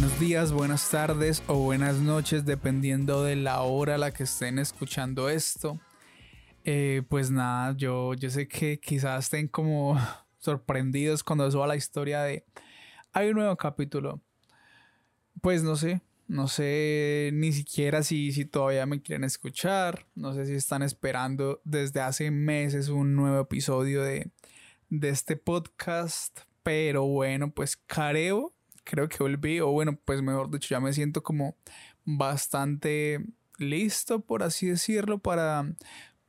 Buenos días, buenas tardes o buenas noches, dependiendo de la hora a la que estén escuchando esto. Eh, pues nada, yo, yo sé que quizás estén como sorprendidos cuando suba la historia de hay un nuevo capítulo. Pues no sé, no sé ni siquiera si, si todavía me quieren escuchar, no sé si están esperando desde hace meses un nuevo episodio de, de este podcast, pero bueno, pues creo, creo que volví, o bueno, pues mejor dicho, ya me siento como bastante listo, por así decirlo, para,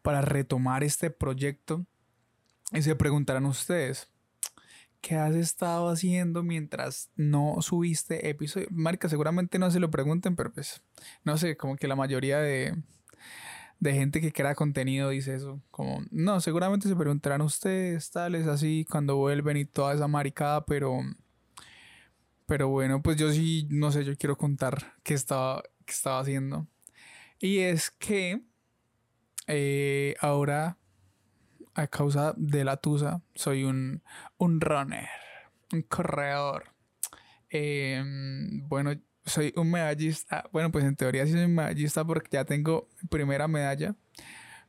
para retomar este proyecto. Y se preguntarán ustedes, ¿qué has estado haciendo mientras no subiste episodio? Marca, seguramente no se lo pregunten, pero pues, no sé, como que la mayoría de, de gente que crea contenido dice eso. Como, no, seguramente se preguntarán ustedes, tales, así, cuando vuelven y toda esa maricada, pero. Pero bueno, pues yo sí, no sé, yo quiero contar qué estaba, qué estaba haciendo. Y es que eh, ahora, a causa de la tusa, soy un, un runner, un corredor. Em, bueno, soy un medallista. Bueno, pues en teoría sí soy medallista porque ya tengo mi primera medalla.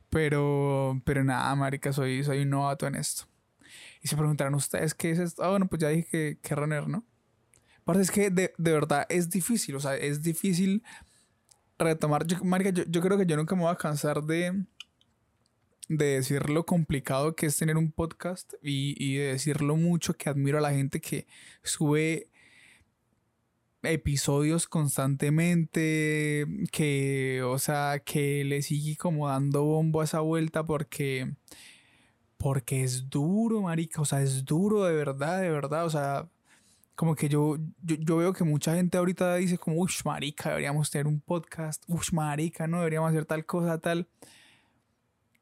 Pero, pero nada, marica, soy, soy un novato en esto. Y se preguntarán ustedes qué es esto. Ah, bueno, pues ya dije que, que runner, ¿no? Aparte es que de, de, verdad es difícil, o sea, es difícil retomar. Yo, marica, yo, yo creo que yo nunca me voy a cansar de, de decir lo complicado que es tener un podcast y, y de decir lo mucho que admiro a la gente que sube episodios constantemente, que, o sea, que le sigue como dando bombo a esa vuelta porque, porque es duro, marica, o sea, es duro de verdad, de verdad, o sea, como que yo, yo, yo veo que mucha gente ahorita dice como, uff, marica, deberíamos tener un podcast, uff, marica, no, deberíamos hacer tal cosa, tal.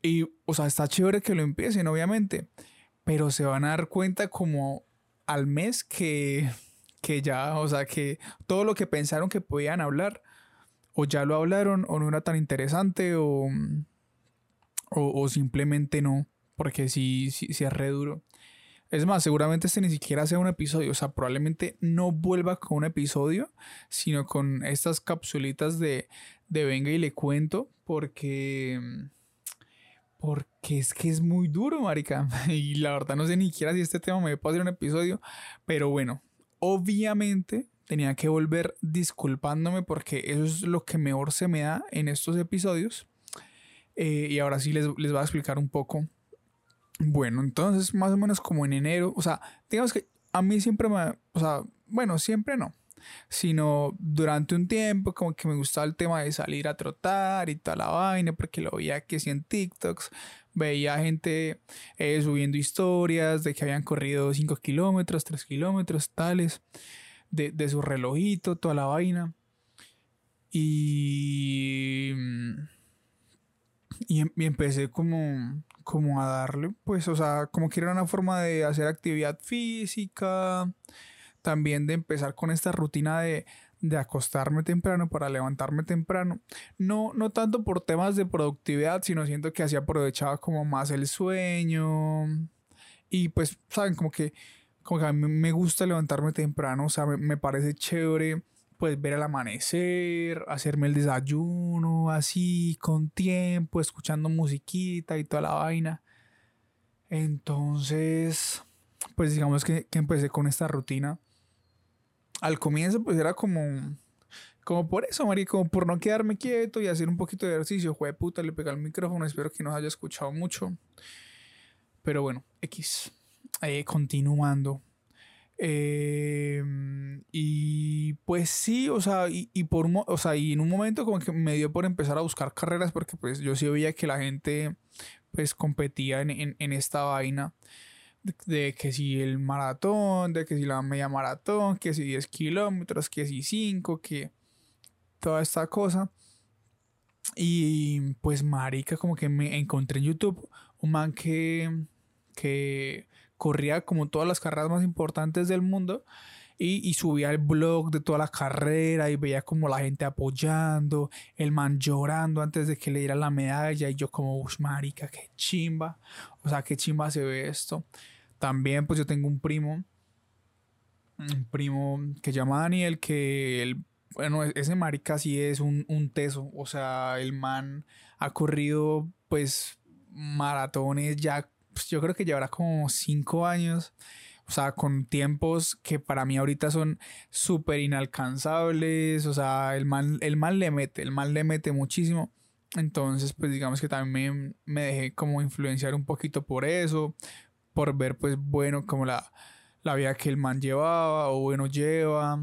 Y, o sea, está chévere que lo empiecen, obviamente, pero se van a dar cuenta como al mes que que ya, o sea, que todo lo que pensaron que podían hablar, o ya lo hablaron, o no era tan interesante, o, o, o simplemente no, porque sí, sí, sí, es re duro. Es más, seguramente este ni siquiera sea un episodio, o sea, probablemente no vuelva con un episodio, sino con estas capsulitas de, de venga y le cuento, porque... Porque es que es muy duro, marica. Y la verdad no sé ni siquiera si este tema me puede hacer un episodio. Pero bueno, obviamente tenía que volver disculpándome porque eso es lo que mejor se me da en estos episodios. Eh, y ahora sí les, les voy a explicar un poco. Bueno, entonces más o menos como en enero, o sea, digamos que a mí siempre me, o sea, bueno, siempre no, sino durante un tiempo como que me gustaba el tema de salir a trotar y toda la vaina, porque lo veía que si en TikToks, veía gente eh, subiendo historias de que habían corrido 5 kilómetros, 3 kilómetros, tales, de, de, su relojito, toda la vaina. Y, y, y, empecé como, como a darle, pues, o sea, como que era una forma de hacer actividad física, también de empezar con esta rutina de, de acostarme temprano para levantarme temprano. No, no tanto por temas de productividad, sino siento que así aprovechaba como más el sueño. Y pues, saben, como que, como que a mí me gusta levantarme temprano, o sea, me, me parece chévere pues ver el amanecer, hacerme el desayuno así, con tiempo, escuchando musiquita y toda la vaina. Entonces, pues digamos que, que empecé con esta rutina al comienzo pues era como como por eso, Mari, como por no quedarme quieto y hacer un poquito de ejercicio. Jue puta, le pegué al micrófono, espero que no haya escuchado mucho. Pero bueno, X. Eh, continuando. Eh, y pues sí, o sea, y, y por o sea, y en un momento como que me dio por empezar a buscar carreras porque pues yo sí veía que la gente pues competía en, en, en esta vaina de que si el maratón, de que si la media maratón, que si 10 kilómetros, que si 5, que toda esta cosa. Y pues marica, como que me encontré en YouTube un man que, que corría como todas las carreras más importantes del mundo y, subía el blog de toda la carrera y veía como la gente apoyando, el man llorando antes de que le diera la medalla y yo como, uff, marica, qué chimba, o sea, qué chimba se ve esto. También pues yo tengo un primo un primo que llama Daniel, que él, bueno, e-, ese marica sí es un, un teso, o sea, el man ha corrido pues maratones ya, pues, yo creo que llevará como cinco años, o sea, con tiempos que para mí ahorita son súper inalcanzables, o sea, el man, el man le mete, el man le mete muchísimo. Entonces, pues digamos que también me, me dejé como influenciar un poquito por eso, por ver pues bueno como la, la vida que el man llevaba o bueno lleva.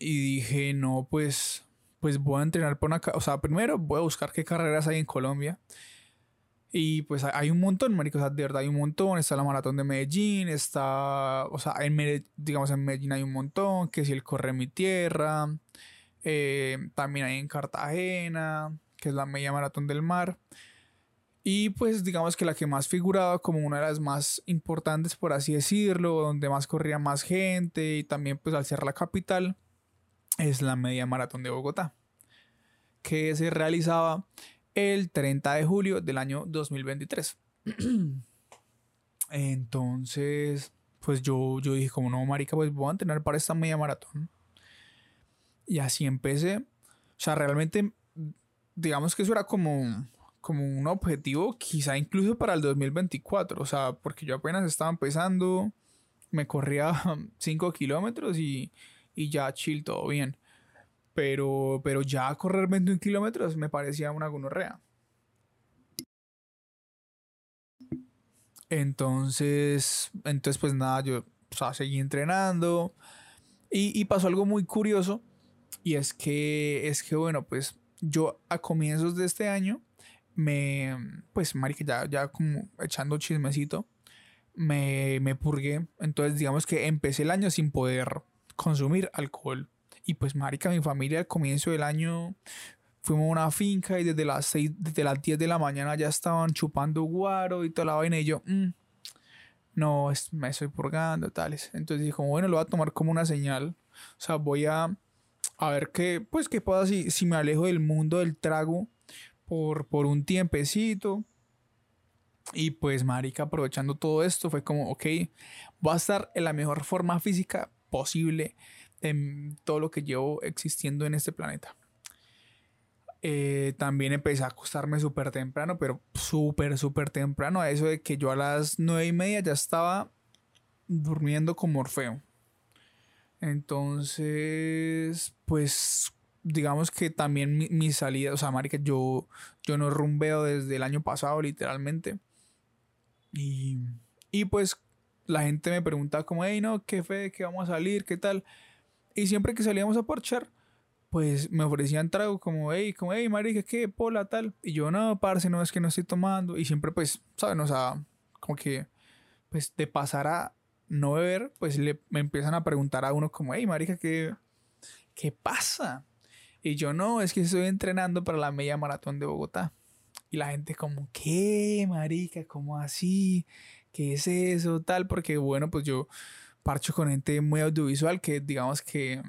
Y dije, no, pues, pues voy a entrenar por una... O sea, primero voy a buscar qué carreras hay en Colombia. Y pues hay un montón, marico, o sea, de verdad hay un montón. Está la maratón de Medellín, está, o sea, en digamos en Medellín hay un montón, que si el corre mi tierra, eh, también hay en Cartagena, que es la media maratón del mar. Y pues digamos que la que más figuraba como una de las más importantes, por así decirlo, donde más corría más gente y también pues al ser la capital, es la media maratón de Bogotá, que se realizaba el 30 de julio del año 2023. Entonces, pues yo, yo dije, como no, marica, pues voy a entrenar para esta media maratón. Y así empecé. O sea, realmente, digamos que eso era como como un objetivo quizá incluso para el 2024, o sea, porque yo apenas estaba empezando, me corría 5 kilómetros y, y ya chill, todo bien. Pero, pero ya correr 21 kilómetros me parecía una gonorrea. Entonces, entonces pues nada, yo o sea, seguí entrenando y, y pasó algo muy curioso y es que, es que bueno, pues yo a comienzos de este año me, pues, marica, ya, ya como echando chismecito, me, me purgué. Entonces, digamos que empecé el año sin poder consumir alcohol. Y pues, marica, mi familia al comienzo del año fuimos a una finca y desde las 6, desde las 10 de la mañana ya estaban chupando guaro y toda la vaina. Y yo, mm, no, me estoy purgando, tales. Entonces dije, bueno, lo voy a tomar como una señal. O sea, voy a, a ver qué, pues, qué pasa si, si me alejo del mundo del trago por, por un tiempecito. Y pues, marica, aprovechando todo esto, fue como, ok, voy a estar en la mejor forma física posible en todo lo que llevo existiendo en este planeta. Eh, también empecé a acostarme súper temprano, pero súper, súper temprano. A eso de que yo a las nueve y media ya estaba durmiendo como Orfeo. Entonces, pues digamos que también mi, salida, o sea, marica, yo, yo no rumbeo desde el año pasado, literalmente. Y, y pues la gente me preguntaba como, hey, no, ¿qué fe? ¿Qué vamos a salir? ¿Qué tal? Y siempre que salíamos a parchar, pues me ofrecían trago como, hey, como, hey, marica, ¿qué? Pola, tal. Y yo, no, parce, no, es que no estoy tomando. Y siempre, pues, ¿saben? O sea, como que, pues, de pasar a no beber, pues le, me empiezan a preguntar a uno como, hey, marica, ¿qué, qué pasa? Y yo no, es que estoy entrenando para la media maratón de Bogotá. Y la gente como, ¿qué, marica? ¿Cómo así? ¿Qué es eso? Tal, porque bueno, pues yo parcho con gente muy audiovisual que digamos que...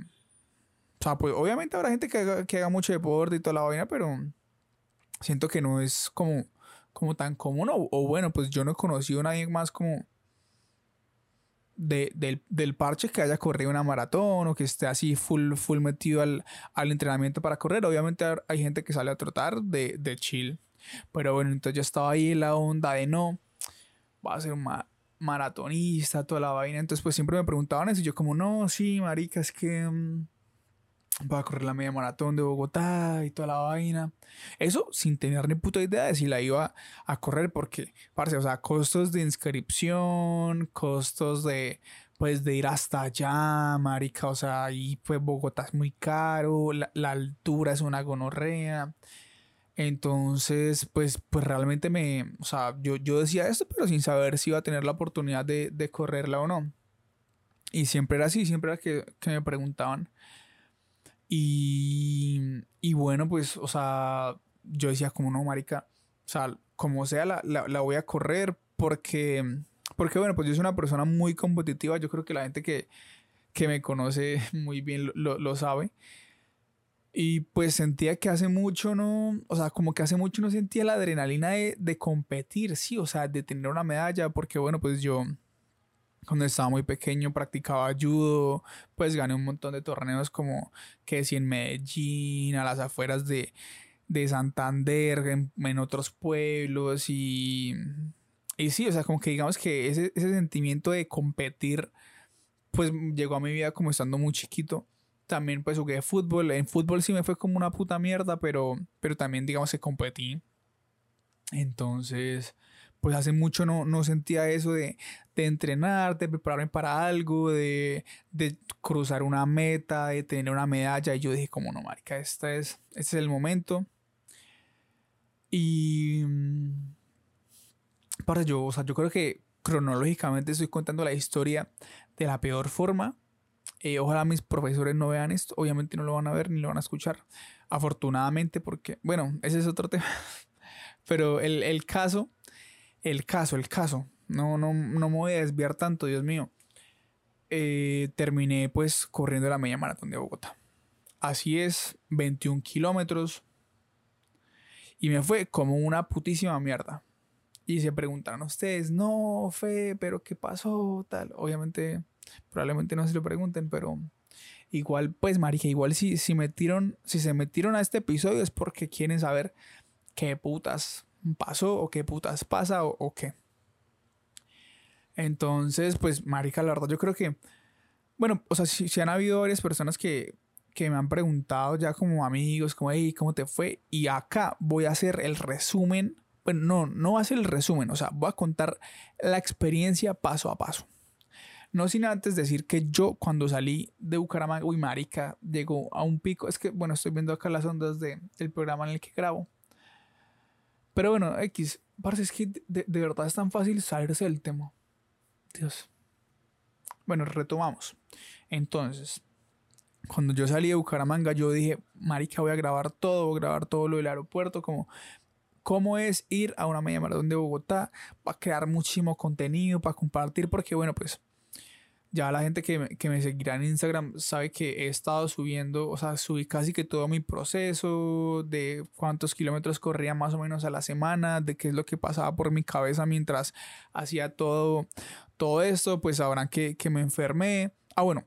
O sea, pues obviamente habrá gente que haga, que haga mucho deporte y toda la vaina, pero siento que no es como, como tan común. O, o bueno, pues yo no he conocido a nadie más como del, parche que haya corrido una maratón o que esté así full, full metido al, entrenamiento para correr. Obviamente hay gente que sale a trotar de, de chill. Pero bueno, entonces yo estaba ahí en la onda de no, va a ser un maratonista, toda la vaina. Entonces pues siempre me preguntaban eso y yo como, no, sí, marica, es que... Mm, voy a correr la media maratón de Bogotá y toda la vaina. Eso sin tener ni puta idea de si la iba a correr porque, parce, o sea, costos de inscripción, costos de, pues, de ir hasta allá, marica, o sea, ahí pues Bogotá es muy caro, la, altura es una gonorrea. Entonces, pues, pues realmente me, o sea, yo, yo decía esto, pero sin saber si iba a tener la oportunidad de, de correrla o no. Y siempre era así, siempre era que, que me preguntaban y, y bueno, pues, o sea, yo decía como no, marica, o sea, como sea, la, la, voy a correr porque, porque, bueno, pues yo soy una persona muy competitiva, yo creo que la gente que, que me conoce muy bien lo, lo, sabe. Y pues sentía que hace mucho no, o sea, como que hace mucho no sentía la adrenalina de, de, competir, sí, o sea, de tener una medalla, porque bueno, pues yo, cuando estaba muy pequeño practicaba judo, pues gané un montón de torneos como que si en Medellín, a las afueras de, de Santander, en, otros pueblos y, y sí, o sea, como que digamos que ese, ese sentimiento de competir pues llegó a mi vida como estando muy chiquito. También pues jugué fútbol. En fútbol sí me fue como una puta mierda, pero, pero también digamos que competí. Entonces, pues hace mucho no, no sentía eso de, de, entrenar, de prepararme para algo, de, de, cruzar una meta, de tener una medalla. Y yo dije, como no, marica, este es, este es el momento. Y... Mm, para yo, o sea, yo creo que cronológicamente estoy contando la historia de la peor forma. Eh, ojalá mis profesores no vean esto. Obviamente no lo van a ver ni lo van a escuchar. Afortunadamente, porque, bueno, ese es otro tema. Pero el, el caso, el caso, el caso. No, no, no me voy a desviar tanto, Dios mío. Eh, terminé pues corriendo la media maratón de Bogotá. Así es, 21 kilómetros. Y me fue como una putísima mierda. Y se preguntaron ustedes, no, Fe, pero ¿qué pasó? Tal. Obviamente, probablemente no se lo pregunten, pero igual, pues, Marija, igual si, si metieron, si se metieron a este episodio es porque quieren saber qué putas pasó o qué putas pasa o, qué. Entonces, pues, Marica, la verdad, yo creo que, bueno, o sea, si, han habido varias personas que, que me han preguntado ya como amigos, como, hey, ¿cómo te fue? Y acá voy a hacer el resumen bueno, no, no va a ser el resumen, o sea, voy a contar la experiencia paso a paso. No sin antes decir que yo cuando salí de Bucaramanga, uy, marica, llegó a un pico. Es que, bueno, estoy viendo acá las ondas de, del programa en el que grabo. Pero bueno, X, parece es que de, de verdad es tan fácil salirse del tema. Dios. Bueno, retomamos. Entonces, cuando yo salí de Bucaramanga, yo dije, marica, voy a grabar todo, voy a grabar todo lo del aeropuerto, como cómo es ir a una media maratón de Bogotá, va a crear muchísimo contenido para compartir, porque bueno, pues ya la gente que me, que me, seguirá en Instagram sabe que he estado subiendo, o sea, subí casi que todo mi proceso, de cuántos kilómetros corría más o menos a la semana, de qué es lo que pasaba por mi cabeza mientras hacía todo, todo esto, pues sabrán que, que me enfermé. Ah, bueno,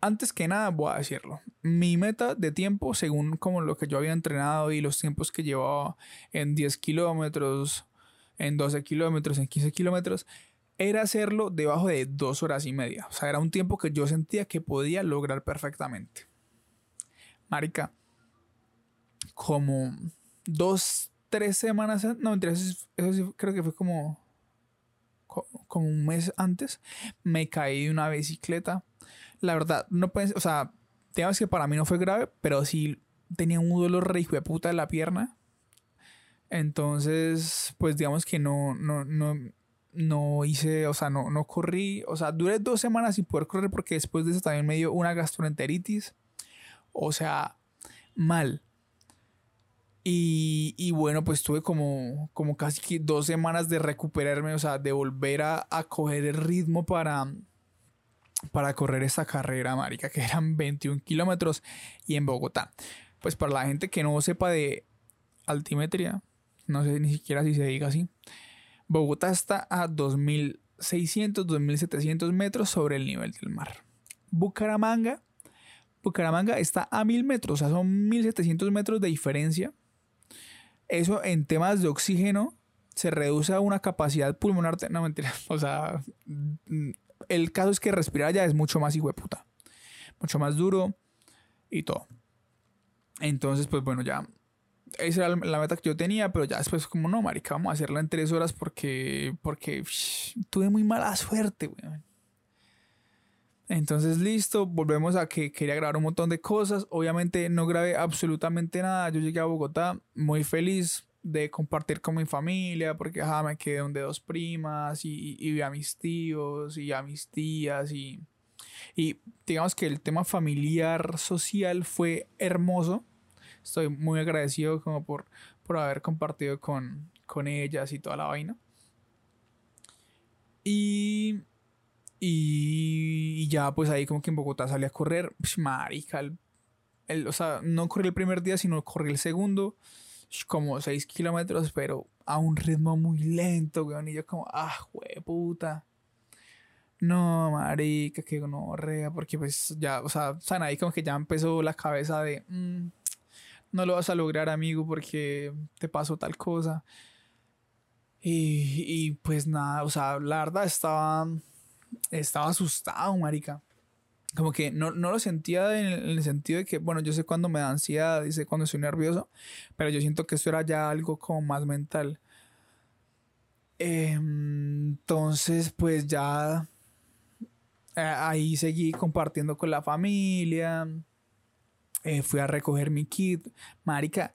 antes que nada voy a decirlo. Mi meta de tiempo, según como lo que yo había entrenado y los tiempos que llevaba en 10 kilómetros, en 12 kilómetros, en 15 kilómetros, era hacerlo debajo de dos horas y media. O sea, era un tiempo que yo sentía que podía lograr perfectamente. Marica, como dos, tres semanas, no, eso, eso sí, creo que fue como, como un mes antes, me caí de una bicicleta la verdad, no pueden, o sea, digamos que para mí no fue grave, pero sí tenía un dolor re de puta de la pierna. Entonces, pues digamos que no, no, no, no hice, o sea, no, no corrí, o sea, duré dos semanas sin poder correr porque después de eso también me dio una gastroenteritis. O sea, mal. Y, y, bueno, pues tuve como, como casi dos semanas de recuperarme, o sea, de volver a, a coger el ritmo para, para correr esta carrera, marica, que eran 21 kilómetros y en Bogotá. Pues para la gente que no sepa de altimetría, no sé ni siquiera si se diga así, Bogotá está a 2600, 2700 metros sobre el nivel del mar. Bucaramanga, Bucaramanga está a 1000 metros, o sea, son 1700 metros de diferencia. Eso en temas de oxígeno se reduce a una capacidad pulmonar, no mentira, o sea, el caso es que respirar ya es mucho más puta. Mucho más duro y todo. Entonces, pues bueno, ya. Esa era la meta que yo tenía, pero ya después, como no, marica, vamos a hacerla en tres horas porque. Porque tuve muy mala suerte, weón. Entonces, listo, volvemos a que quería grabar un montón de cosas. Obviamente no grabé absolutamente nada. Yo llegué a Bogotá muy feliz, de compartir con mi familia, porque me quedé donde dos primas y, vi a mis tíos y a mis tías y, y digamos que el tema familiar social fue hermoso. Estoy muy agradecido como por, por haber compartido con, con ellas y toda la vaina. Y, y, ya pues ahí como que en Bogotá salí a correr. Marica, el, o sea, no corrí el primer día, sino corrí el segundo como 6 kilómetros, pero a un ritmo muy lento, weón. Y yo como, ah, puta. No, marica, que no rea, porque pues ya, o sea, o ahí como que ya empezó la cabeza de, mm, no lo vas a lograr, amigo, porque te pasó tal cosa. Y, y pues nada, o sea, la verdad estaba, estaba asustado, marica como que no, lo sentía en el, sentido de que, bueno, yo sé cuando me da ansiedad y sé cuando estoy nervioso, pero yo siento que esto era ya algo como más mental. Em, entonces, pues ya eh, ahí seguí compartiendo con la familia. Eh, fui a recoger mi kit. Marica,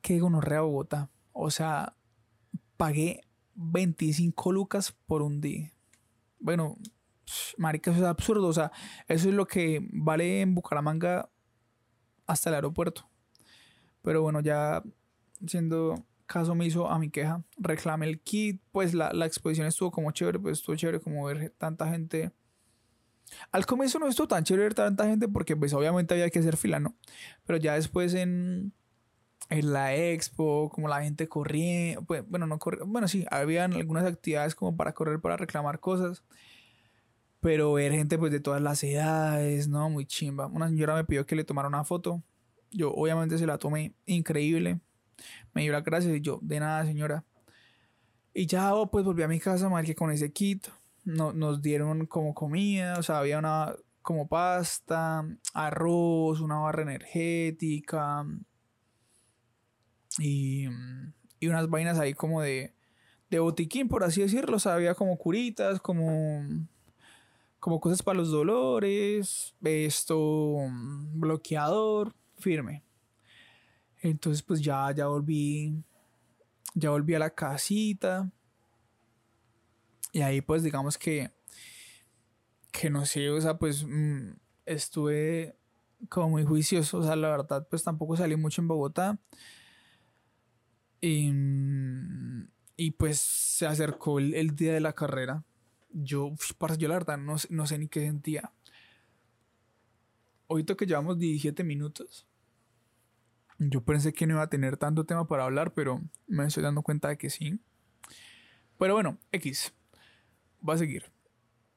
qué gonorrea Bogotá. O sea, pagué 25 lucas por un día. Bueno, marica, eso es absurdo. O sea, eso es lo que vale en Bucaramanga hasta el aeropuerto. Pero bueno, ya siendo caso omiso a mi queja, reclamé el kit. Pues la, exposición estuvo como chévere, pues estuvo chévere como ver tanta gente. Al comienzo no estuvo tan chévere ver tanta gente porque pues obviamente había que hacer fila, ¿no? Pero ya después en, en la expo, como la gente corría, pues, bueno, no corría, bueno, sí, habían algunas actividades como para correr, para reclamar cosas pero ver gente pues de todas las edades, ¿no? Muy chimba. Una señora me pidió que le tomara una foto. Yo obviamente se la tomé increíble. Me dio las gracias y yo, de nada señora. Y ya pues volví a mi casa, que con ese kit. No, nos dieron como comida, o sea, había una como pasta, arroz, una barra energética y, y unas vainas ahí como de, de botiquín, por así decirlo. O sea, había como curitas, como como cosas para los dolores, esto, bloqueador, firme. Entonces pues ya, ya volví, ya volví a la casita. Y ahí pues digamos que, que no sé, o sea, pues mm, estuve como muy juicioso, o sea, la verdad pues tampoco salí mucho en Bogotá. Y, mm, y pues se acercó el día de la carrera yo, yo la verdad no, no sé ni qué sentía. Ahorita que llevamos 17 minutos, yo pensé que no iba a tener tanto tema para hablar, pero me estoy dando cuenta de que sí. Pero bueno, X. Va a seguir.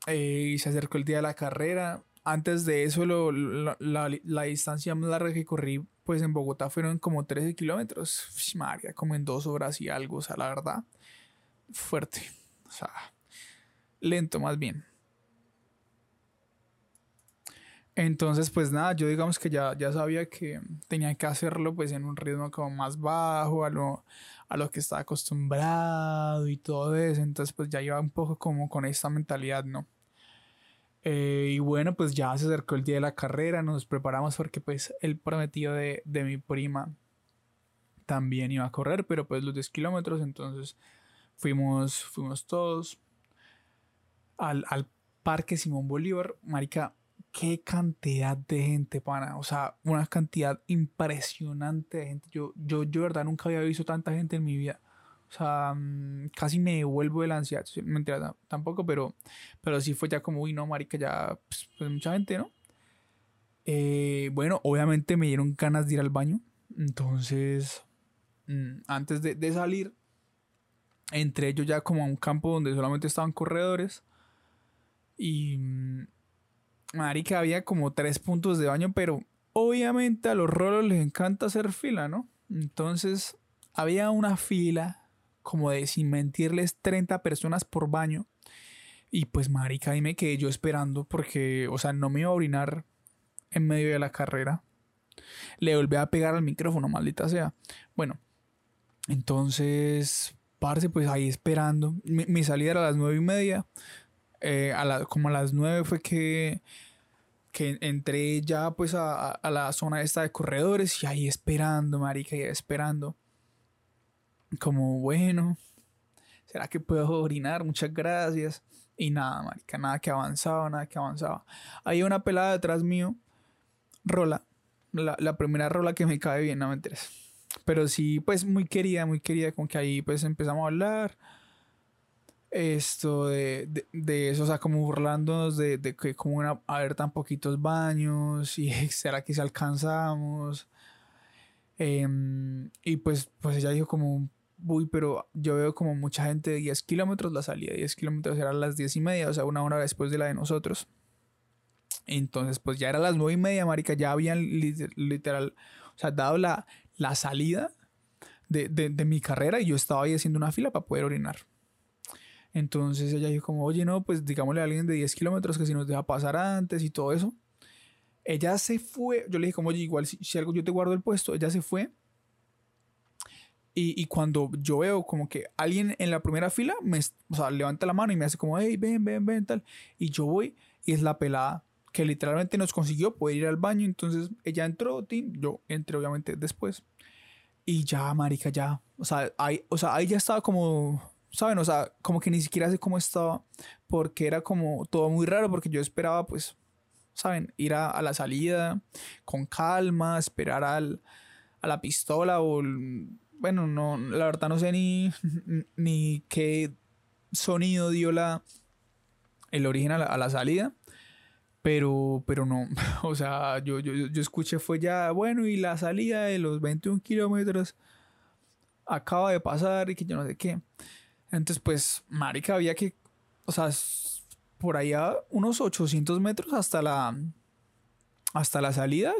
Eh, y se acercó el día de la carrera. Antes de eso, la, la, distancia más larga que corrí pues en Bogotá fueron como 13 kilómetros. María, como en dos horas y algo. O sea, la verdad, fuerte. O sea, lento más bien. Entonces, pues nada, yo digamos que ya, ya sabía que tenía que hacerlo pues en un ritmo como más bajo, a lo, a lo que estaba acostumbrado y todo eso. Entonces, pues ya iba un poco como con esta mentalidad, ¿no? Eh, y bueno, pues ya se acercó el día de la carrera, nos preparamos porque pues el prometido de, de mi prima también iba a correr, pero pues los 10 kilómetros, entonces fuimos, fuimos todos al, Parque Simón Bolívar, marica, qué cantidad de gente, pana. O sea, una cantidad impresionante de gente. Yo, yo, yo, verdad, nunca había visto tanta gente en mi vida. O sea, mm, casi me devuelvo de la ansiedad. Mentira, tampoco, pero, pero sí fue ya como, uy, no, marica, ya, pues, pues mucha gente, ¿no? Eh, bueno, obviamente me dieron ganas de ir al baño. Entonces, mm, antes de, de salir, entré yo ya como a un campo donde solamente estaban corredores. Y. Marica, había como tres puntos de baño, pero obviamente a los rolos les encanta hacer fila, ¿no? Entonces, había una fila como de, sin mentirles, 30 personas por baño. Y pues, marica, ahí me quedé yo esperando porque, o sea, no me iba a orinar en medio de la carrera. Le volví a pegar al micrófono, maldita sea. Bueno, entonces, parce, pues ahí esperando. Mi, mi salida era a las nueve y media. Eh, a como a las 9 fue que, que entré ya pues a, la zona esta de corredores y ahí esperando, marica, y esperando. Como, bueno, ¿será que puedo orinar? Muchas gracias. Y nada, marica, nada que avanzaba, nada que avanzaba. Hay una pelada detrás mío, rola, la, la primera rola que me cae bien, no me interesa. Pero sí, pues muy querida, muy querida, como que ahí pues empezamos a hablar esto de, de, eso, o sea, como burlándonos de, de que como a haber tan poquitos baños y será que si alcanzamos. Em, y pues, pues ella dijo como, uy, pero yo veo como mucha gente de 10 kilómetros, la salida de 10 kilómetros era a las 10 y media, o sea, una hora después de la de nosotros. Entonces, pues ya era las 9 y media, marica, ya habían literal, o sea, dado la, la salida de, de, de, mi carrera y yo estaba ahí haciendo una fila para poder orinar. Entonces ella dijo como, oye, no, pues digámosle a alguien de 10 kilómetros que si nos deja pasar antes y todo eso. Ella se fue, yo le dije como, oye, igual si, si algo yo te guardo el puesto, ella se fue y, cuando yo veo como que alguien en la primera fila me o sea, levanta la mano y me hace como, hey, ven, ven, ven, tal. Y yo voy y es la pelada que literalmente nos consiguió poder ir al baño. Entonces ella entró, yo entré obviamente después. Y ya, marica, ya. O sea, ahí, o sea, ahí ya estaba como, ¿saben? O sea, como que ni siquiera sé cómo estaba. Porque era como todo muy raro porque yo esperaba, pues, ¿saben? Ir a, la salida con calma, esperar al, a la pistola o bueno, no, la verdad no sé ni, ni qué sonido dio la, el origen a la, salida. Pero, pero no, o sea, yo, yo, yo escuché fue ya, bueno, y la salida de los 21 kilómetros acaba de pasar y que yo no sé qué. Entonces, pues, marica, había que, o sea, por allá unos 800 metros hasta la, hasta la salida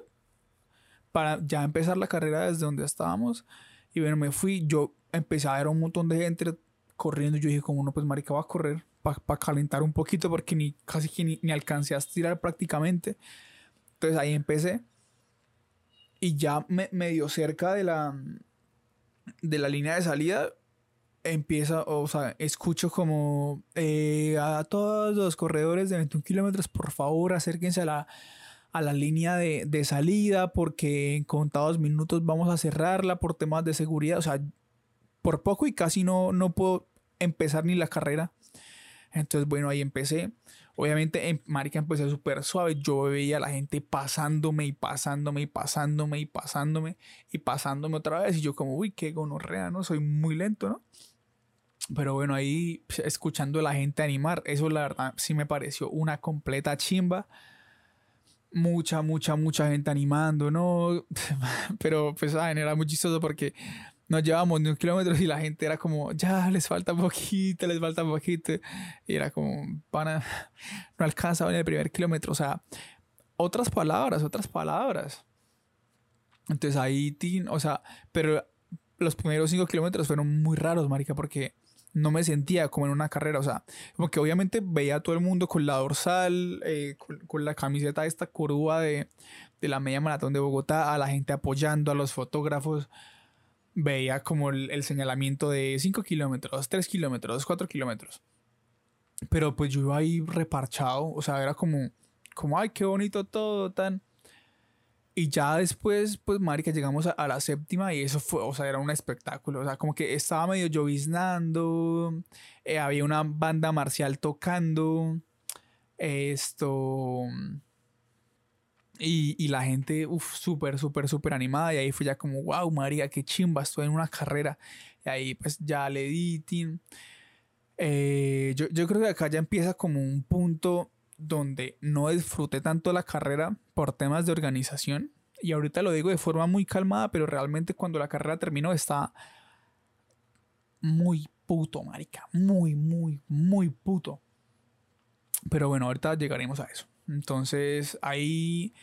para ya empezar la carrera desde donde estábamos. Y bueno, me fui, yo empecé a ver un montón de gente corriendo. Yo dije, como no, pues marica, va a correr para calentar un poquito porque ni casi que ni, alcancé a estirar prácticamente. Entonces ahí empecé. Y ya me, medio cerca de la, de la línea de salida, empieza, o sea, escucho como eh, a todos los corredores de 21 kilómetros, por favor, acérquense a la, a la línea de, de, salida porque en contados minutos vamos a cerrarla por temas de seguridad. O sea, por poco y casi no, no puedo empezar ni la carrera. Entonces, bueno, ahí empecé. Obviamente, en Marica empecé súper suave. Yo veía a la gente pasándome y pasándome y pasándome y pasándome y pasándome otra vez. Y yo como, uy, qué gonorrea, ¿no? Soy muy lento, ¿no? Pero bueno, ahí pues, escuchando a la gente animar, eso la verdad sí me pareció una completa chimba mucha, mucha, mucha gente animando, ¿no? Pero pues, saben, era muy chistoso porque nos llevamos de un kilómetro y la gente era como, ya, les falta poquito, les falta poquito. Y era como, pana, no alcanza en el primer kilómetro. O sea, otras palabras, otras palabras. Entonces ahí, o sea, pero los primeros cinco kilómetros fueron muy raros, marica, porque no me sentía como en una carrera, o sea, como que obviamente veía a todo el mundo con la dorsal, eh, con, la camiseta esta curva de, de, la media maratón de Bogotá, a la gente apoyando, a los fotógrafos, veía como el, señalamiento de 5 kilómetros, 3 kilómetros, 4 kilómetros. Pero pues yo iba ahí reparchado, o sea, era como, como, ay, qué bonito todo, tan... Y ya después, pues, marica, llegamos a, la séptima y eso fue, o sea, era un espectáculo. O sea, como que estaba medio lloviznando, eh, había una banda marcial tocando, esto... Y, y la gente, uff, súper, súper, súper animada. Y ahí fue ya como, wow, María, qué chimba, estoy en una carrera. Y ahí pues ya le di, eh, yo, yo creo que acá ya empieza como un punto donde no disfruté tanto la carrera por temas de organización. Y ahorita lo digo de forma muy calmada, pero realmente cuando la carrera terminó estaba muy puto, marica. Muy, muy, muy puto. Pero bueno, ahorita llegaremos a eso. Entonces ahí,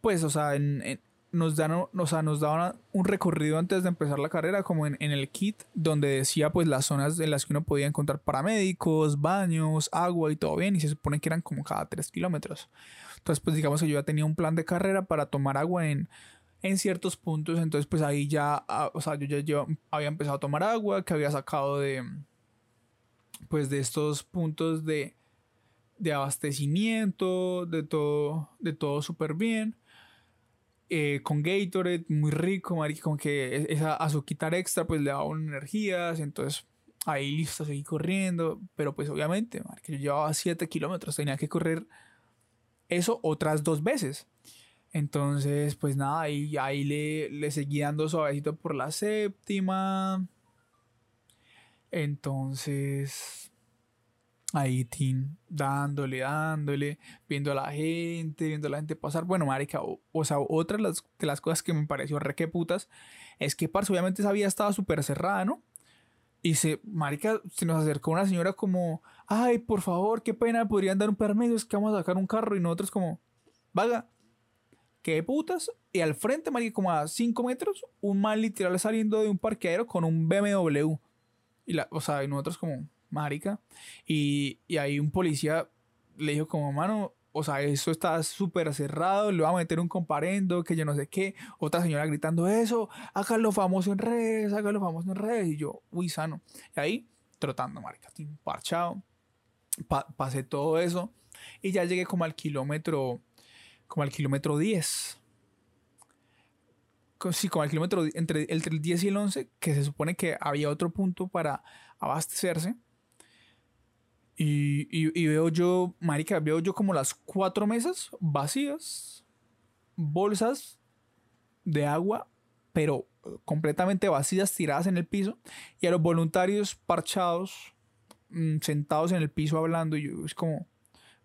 pues, o sea, en, nos, dan, o sea, nos daban un recorrido antes de empezar la carrera, como en, el kit, donde decía pues las zonas en las que uno podía encontrar paramédicos, baños, agua y todo bien, y se supone que eran como cada 3 kilómetros. Entonces, pues digamos que yo ya tenía un plan de carrera para tomar agua en, en ciertos puntos, entonces pues ahí ya, ah, o sea, yo ya yo había empezado a tomar agua que había sacado de, pues de estos puntos de, de abastecimiento, de todo, de todo súper bien. Eh, con Gatorade, muy rico, marica, con que e-, esa azuquitar extra pues le daba energías, entonces ahí listo, seguí corriendo, pero pues obviamente, marica, yo llevaba 7 kilómetros, tenía que correr eso otras dos veces. Entonces, pues nada, ahí, ahí le, le seguí dando suavecito por la séptima. Entonces, ahí, tin, dándole, dándole, viendo a la gente, viendo a la gente pasar. Bueno, marica, o, sea, otra de las, de las, cosas que me pareció re que putas es que, parce, obviamente esa vía estaba súper cerrada, ¿no? Y se, marica, se nos acercó una señora como, ay, por favor, qué pena, podrían dar un permiso, es que vamos a sacar un carro. Y nosotros como, vaga, qué putas. Y al frente, marica, como a 5 metros, un mal literal saliendo de un parqueadero con un BMW. Y la, o sea, y nosotros como, marica. Y, y ahí un policía le dijo como, mano, o sea, eso está súper cerrado, le va a meter un comparendo, que yo no sé qué. Otra señora gritando eso, hágalo famoso en redes, hágalo famoso en redes. Y yo, uy, sano. Y ahí, trotando, marica, parchado. pasé todo eso. Y ya llegué como al kilómetro, como al kilómetro 10. Sí, como al kilómetro entre el 10 y el 11, que se supone que había otro punto para abastecerse y, veo yo, marica, veo yo como las cuatro mesas vacías, bolsas de agua, pero completamente vacías, tiradas en el piso, y a los voluntarios parchados, mm, sentados en el piso hablando, y yo es como,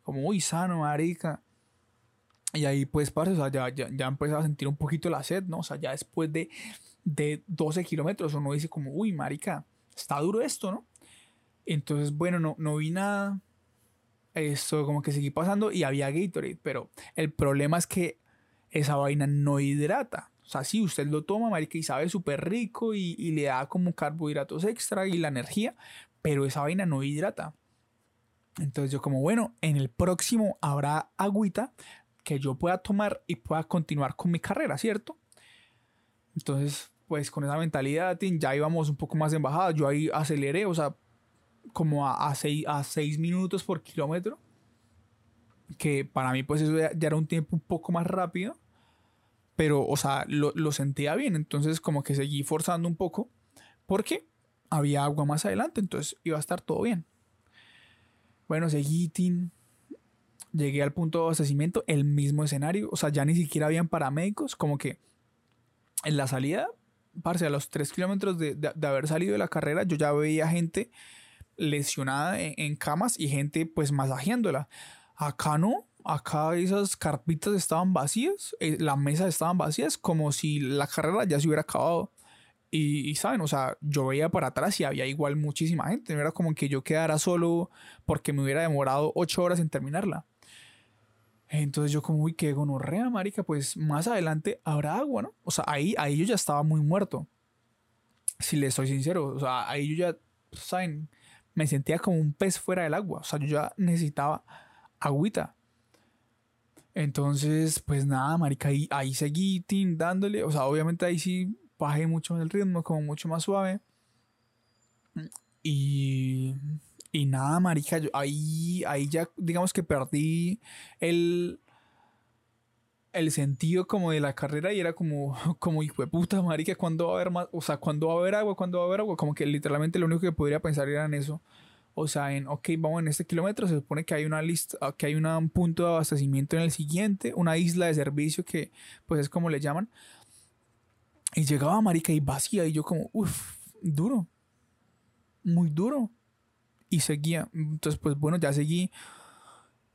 como muy sano, marica. Y ahí pues, parce, o sea, ya, ya, ya empezaba a sentir un poquito la sed, ¿no? O sea, ya después de, de 12 kilómetros uno dice como, uy, marica, está duro esto, ¿no? Entonces, bueno, no, no vi nada. Esto como que seguí pasando y había Gatorade, pero el problema es que esa vaina no hidrata. O sea, sí, usted lo toma, marica, y sabe súper rico y, y, le da como carbohidratos extra y la energía, pero esa vaina no hidrata. Entonces yo como, bueno, en el próximo habrá agüita que yo pueda tomar y pueda continuar con mi carrera, ¿cierto? Entonces, pues con esa mentalidad ya íbamos un poco más en. Yo ahí aceleré, o sea, como a, a, seis, minutos por kilómetro. Que para mí, pues eso ya, era un tiempo un poco más rápido. Pero, o sea, lo, lo, sentía bien. Entonces, como que seguí forzando un poco. Porque había agua más adelante. Entonces, iba a estar todo bien. Bueno, seguí, tin, Llegué al punto de abastecimiento, el mismo escenario. O sea, ya ni siquiera habían paramédicos. Como que en la salida, parce, a los tres kilómetros de, de, de haber salido de la carrera, yo ya veía gente lesionada en, camas y gente pues masajeándola. Acá no, acá esas carpitas estaban vacías, eh, las mesas estaban vacías como si la carrera ya se hubiera acabado. Y, saben, o sea, yo veía para atrás y había igual muchísima gente. No era como que yo quedara solo porque me hubiera demorado ocho horas en terminarla. Entonces yo como, uy, qué gonorrea, marica, pues más adelante habrá agua, ¿no? O sea, ahí, ahí yo ya estaba muy muerto. Si le soy sincero, o sea, ahí yo ya, ¿saben? Me sentía como un pez fuera del agua. O sea, yo ya necesitaba agüita. Entonces, pues nada, marica, ahí, seguí dándole. O sea, obviamente ahí sí bajé mucho el ritmo, como mucho más suave. Y, y nada, marica, ahí, ahí ya digamos que perdí el, el sentido como de la carrera y era como, como hijo de puta, marica, cuando va a haber más? O sea, cuando va a haber agua? cuando va a haber agua? Como que literalmente lo único que podría pensar era en eso. O sea, en, ok, vamos en este kilómetro, se supone que hay una lista, ah, que hay un punto de abastecimiento en el siguiente, una isla de servicio que, pues es como le llaman. Y llegaba, marica, y vacía, y yo como, uff, duro, muy duro. Y seguía, entonces, pues bueno, ya seguí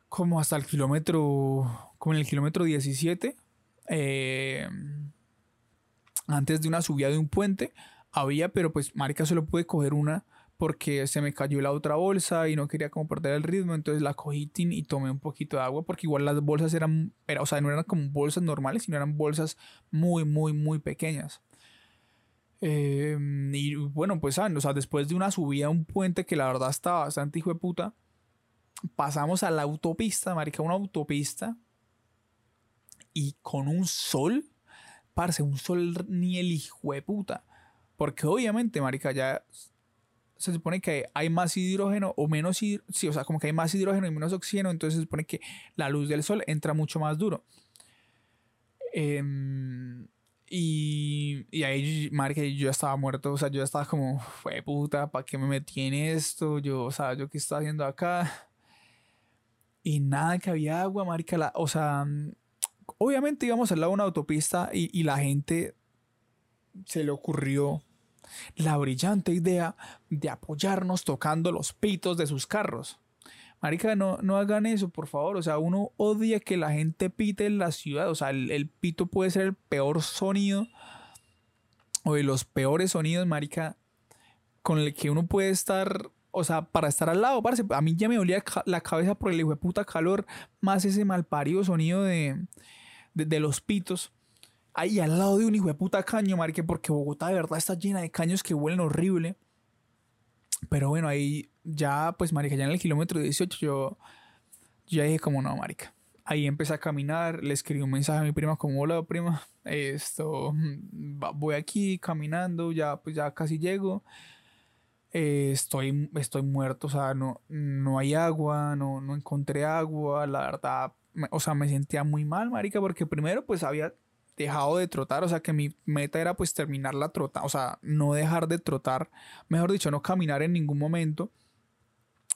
como hasta el kilómetro, como en el kilómetro 17, eh, antes de una subida de un puente, había, pero pues marica solo pude coger una porque se me cayó la otra bolsa y no quería como perder el ritmo, entonces la cogí y tomé un poquito de agua porque igual las bolsas eran, era, o sea, no eran como bolsas normales, sino eran bolsas muy, muy, muy pequeñas. Em, y bueno, pues saben, o sea, después de una subida a un puente que la verdad estaba bastante hijo de puta, pasamos a la autopista, marica, una autopista. Y con un sol, parce, un sol ni el hijo de puta. Porque obviamente, marica, ya se supone que hay más hidrógeno o menos hidrógeno, sí, o sea, como que hay más hidrógeno y menos oxígeno, entonces se supone que la luz del sol entra mucho más duro. Em, y, y ahí, marica, yo estaba muerto, o sea, yo estaba como, fue puta, ¿para qué me metí en esto? Yo, o sea, ¿yo qué estaba haciendo acá? Y nada que había agua, marica. o sea, obviamente íbamos al lado de una autopista y, y la gente se le ocurrió la brillante idea de apoyarnos tocando los pitos de sus carros. Marica, no, no hagan eso, por favor. O sea, uno odia que la gente pite en la ciudad. O sea, el, pito puede ser el peor sonido o de los peores sonidos, marica, con el que uno puede estar, o sea, para estar al lado, parce. A mí ya me dolía la cabeza por el hijo de puta calor, más ese malparido sonido de, de, los pitos. Ahí al lado de un hijo de puta caño, marica, porque Bogotá de verdad está llena de caños que huelen horrible. Pero bueno, ahí ya, pues, marica, ya en el kilómetro 18 yo, ya dije como, no, marica. Ahí empecé a caminar, le escribí un mensaje a mi prima como, hola, prima, esto, voy aquí caminando, ya, pues, ya casi llego. Eh, estoy, estoy muerto, o sea, no, no hay agua, no, no encontré agua, la verdad, o sea, me sentía muy mal, marica, porque primero, pues, había dejado de trotar, o sea que mi meta era pues terminar la trota, o sea, no dejar de trotar, mejor dicho, no caminar en ningún momento,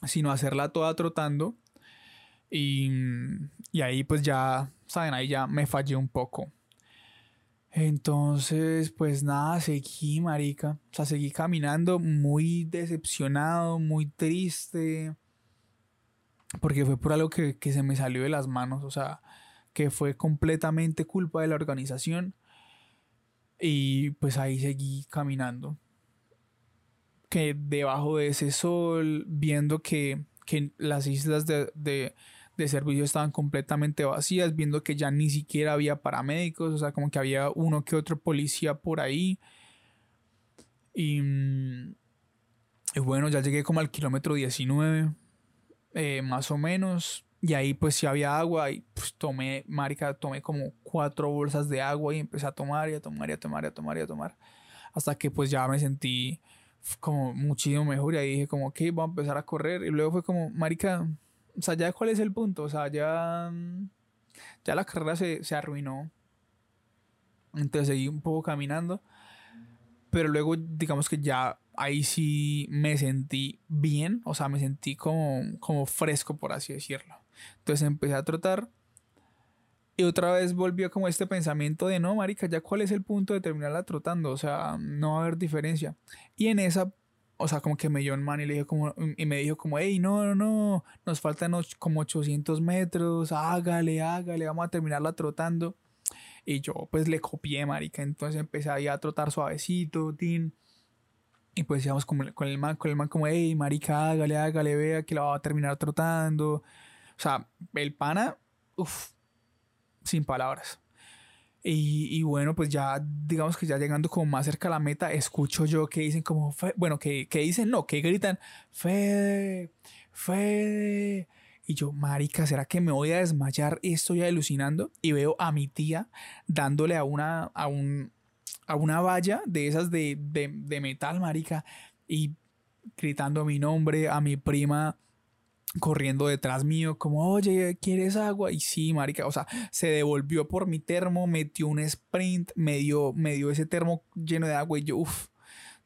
sino hacerla toda trotando. Y, y ahí pues ya, saben, ahí ya me fallé un poco. Entonces, pues nada, seguí, marica. O sea, seguí caminando muy decepcionado, muy triste. Porque fue por algo que, que se me salió de las manos. O sea, que fue completamente culpa de la organización. Y pues ahí seguí caminando. Que debajo de ese sol, viendo que, las islas de, de, servicio estaban completamente vacías, viendo que ya ni siquiera había paramédicos, o sea, como que había uno que otro policía por ahí. Y, y bueno, ya llegué como al kilómetro 19, eh, más o menos. Y ahí pues si había agua y pues tomé, marica, tomé como cuatro bolsas de agua y empecé a tomar y a tomar y a tomar y a tomar y a tomar. Hasta que pues ya me sentí como muchísimo mejor y ahí dije como, ok, voy a empezar a correr. Y luego fue como, marica, o sea, ya cuál es el punto, o sea, ya, ya la carrera se, se arruinó. Entonces seguí un poco caminando. Pero luego digamos que ya ahí sí me sentí bien, o sea, me sentí como, como fresco, por así decirlo. Entonces empecé a trotar. Y otra vez volvió como este pensamiento de no, marica, ya cuál es el punto de terminarla trotando, o sea, no va a haber diferencia. Y en esa, o sea, como que me dio un man y, le dijo como, y me dijo como, hey, no, no, no, nos faltan como 800 metros, hágale, hágale, vamos a terminarla trotando. Y yo pues le copié, marica, entonces empecé ahí a trotar suavecito, tin. Y pues íbamos con, con el man, con el man como, hey, marica, hágale, hágale, vea que la va a terminar trotando. O sea, el pana, uff, sin palabras. Y, bueno, pues ya, digamos que ya llegando como más cerca a la meta, escucho yo que dicen como, bueno, que, que dicen, no, que gritan, Fede, Fede. Y yo, marica, ¿será que me voy a desmayar? Estoy alucinando. Y veo a mi tía dándole a una, a un, a una valla de esas de, de, de metal, marica. Y gritando mi nombre, a mi prima corriendo detrás mío, como, oye, ¿quieres agua? Y sí, marica, o sea, se devolvió por mi termo, metió un sprint, me dio, me dio ese termo lleno de agua y yo, uff,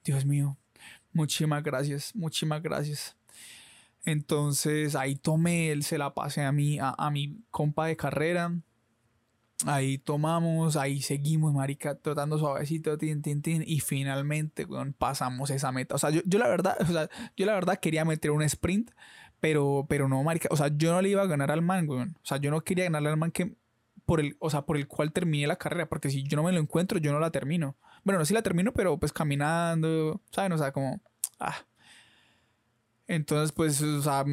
Dios mío, muchísimas gracias, muchísimas gracias. Entonces ahí tomé, él se la pasé a mí, a, mi compa de carrera. Ahí tomamos, ahí seguimos, marica, tratando suavecito, tin, tin, tin, y finalmente, pasamos esa meta. O sea, yo, yo la verdad, o sea, yo la verdad quería meter un sprint, pero, pero no, marica. O sea, yo no le iba a ganar al man, güey. O sea, yo no quería ganarle al man que por el, o sea, por el cual terminé la carrera. Porque si yo no me lo encuentro, yo no la termino. Bueno, no si la termino, pero pues caminando, ¿saben? O sea, como. Ah. Entonces, pues, o sea,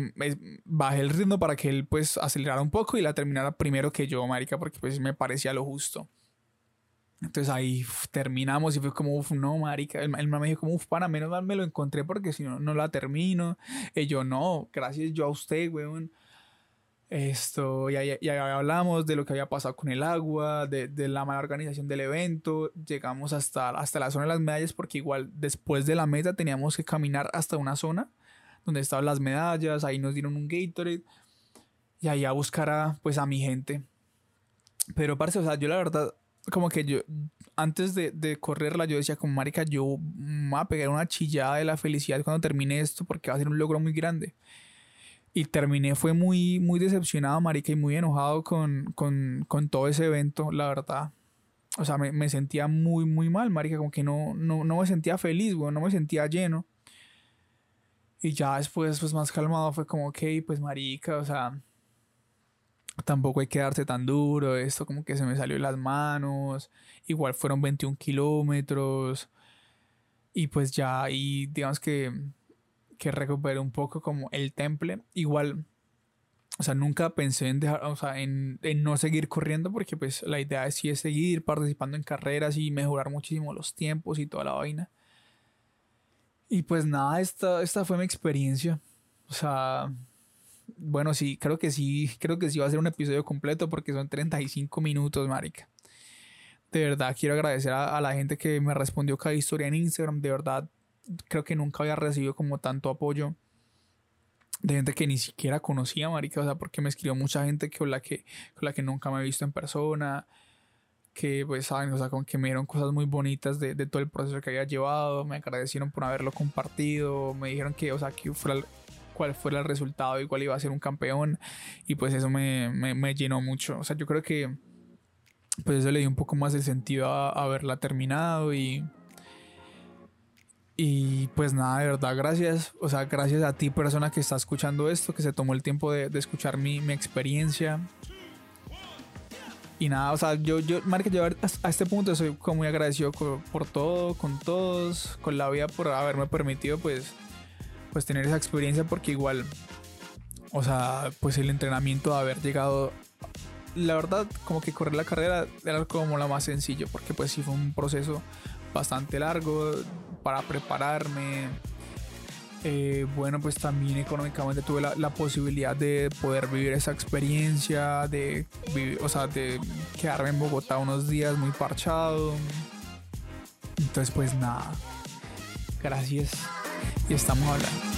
bajé el ritmo para que él, pues, acelerara un poco y la terminara primero que yo, marica, porque pues me parecía lo justo. Entonces ahí terminamos y fue como, uff, no, marica. El, el me dijo como, uff, para menos mal me lo encontré porque si no, no la termino. Y yo, no, gracias yo a usted, weón. Esto, y ahí, hablamos de lo que había pasado con el agua, de, de, la mala organización del evento. Llegamos hasta, hasta la zona de las medallas porque igual después de la meta teníamos que caminar hasta una zona donde estaban las medallas. Ahí nos dieron un Gatorade. Y ahí a buscar a, pues, a mi gente. Pero, parce, o sea, yo la verdad como que yo, antes de, de, correrla, yo decía como, marica, yo me voy a pegar una chillada de la felicidad cuando termine esto porque va a ser un logro muy grande. Y terminé, fue muy, muy decepcionado, marica, y muy enojado con, con, con todo ese evento, la verdad. O sea, me, me, sentía muy, muy mal, marica, como que no, no, no me sentía feliz, güey, no me sentía lleno. Y ya después, pues más calmado, fue como, ok, pues marica, o sea, tampoco hay que darse tan duro, esto como que se me salió de las manos, igual fueron 21 kilómetros, y pues ya, y digamos que, que recuperé un poco como el temple, igual, o sea, nunca pensé en dejar, o sea, en, en no seguir corriendo, porque pues la idea es sí es seguir participando en carreras y mejorar muchísimo los tiempos y toda la vaina. Y pues nada, esta, esta fue mi experiencia. O sea, bueno, sí, creo que sí, creo que sí va a ser un episodio completo porque son 35 minutos, marica. De verdad, quiero agradecer a, la gente que me respondió cada historia en Instagram. De verdad, creo que nunca había recibido como tanto apoyo de gente que ni siquiera conocía, marica. O sea, porque me escribió mucha gente con la que, con la que nunca me he visto en persona. Que, pues, saben, o sea, con que me dieron cosas muy bonitas de, de todo el proceso que había llevado. Me agradecieron por haberlo compartido. Me dijeron que, o sea, que cuál fuera el resultado y cuál iba a ser un campeón. Y pues eso me, me, llenó mucho. O sea, yo creo que pues eso le dio un poco más de sentido a, haberla terminado y... Y pues nada, de verdad, gracias. O sea, gracias a ti, persona que está escuchando esto, que se tomó el tiempo de, escuchar mi, mi, experiencia. Y nada, o sea, yo, yo, Marca, yo a este punto soy como muy agradecido por, por, todo, con todos, con la vida, por haberme permitido, pues, pues tener esa experiencia porque igual, o sea, pues el entrenamiento de haber llegado, la verdad, como que correr la carrera era como la más sencillo porque pues sí fue un proceso bastante largo para prepararme. Eh, bueno, pues también económicamente tuve la, posibilidad de poder vivir esa experiencia, de vivir, o sea, de quedarme en Bogotá unos días muy parchado. Entonces, pues nada. Gracias y estamos hablando.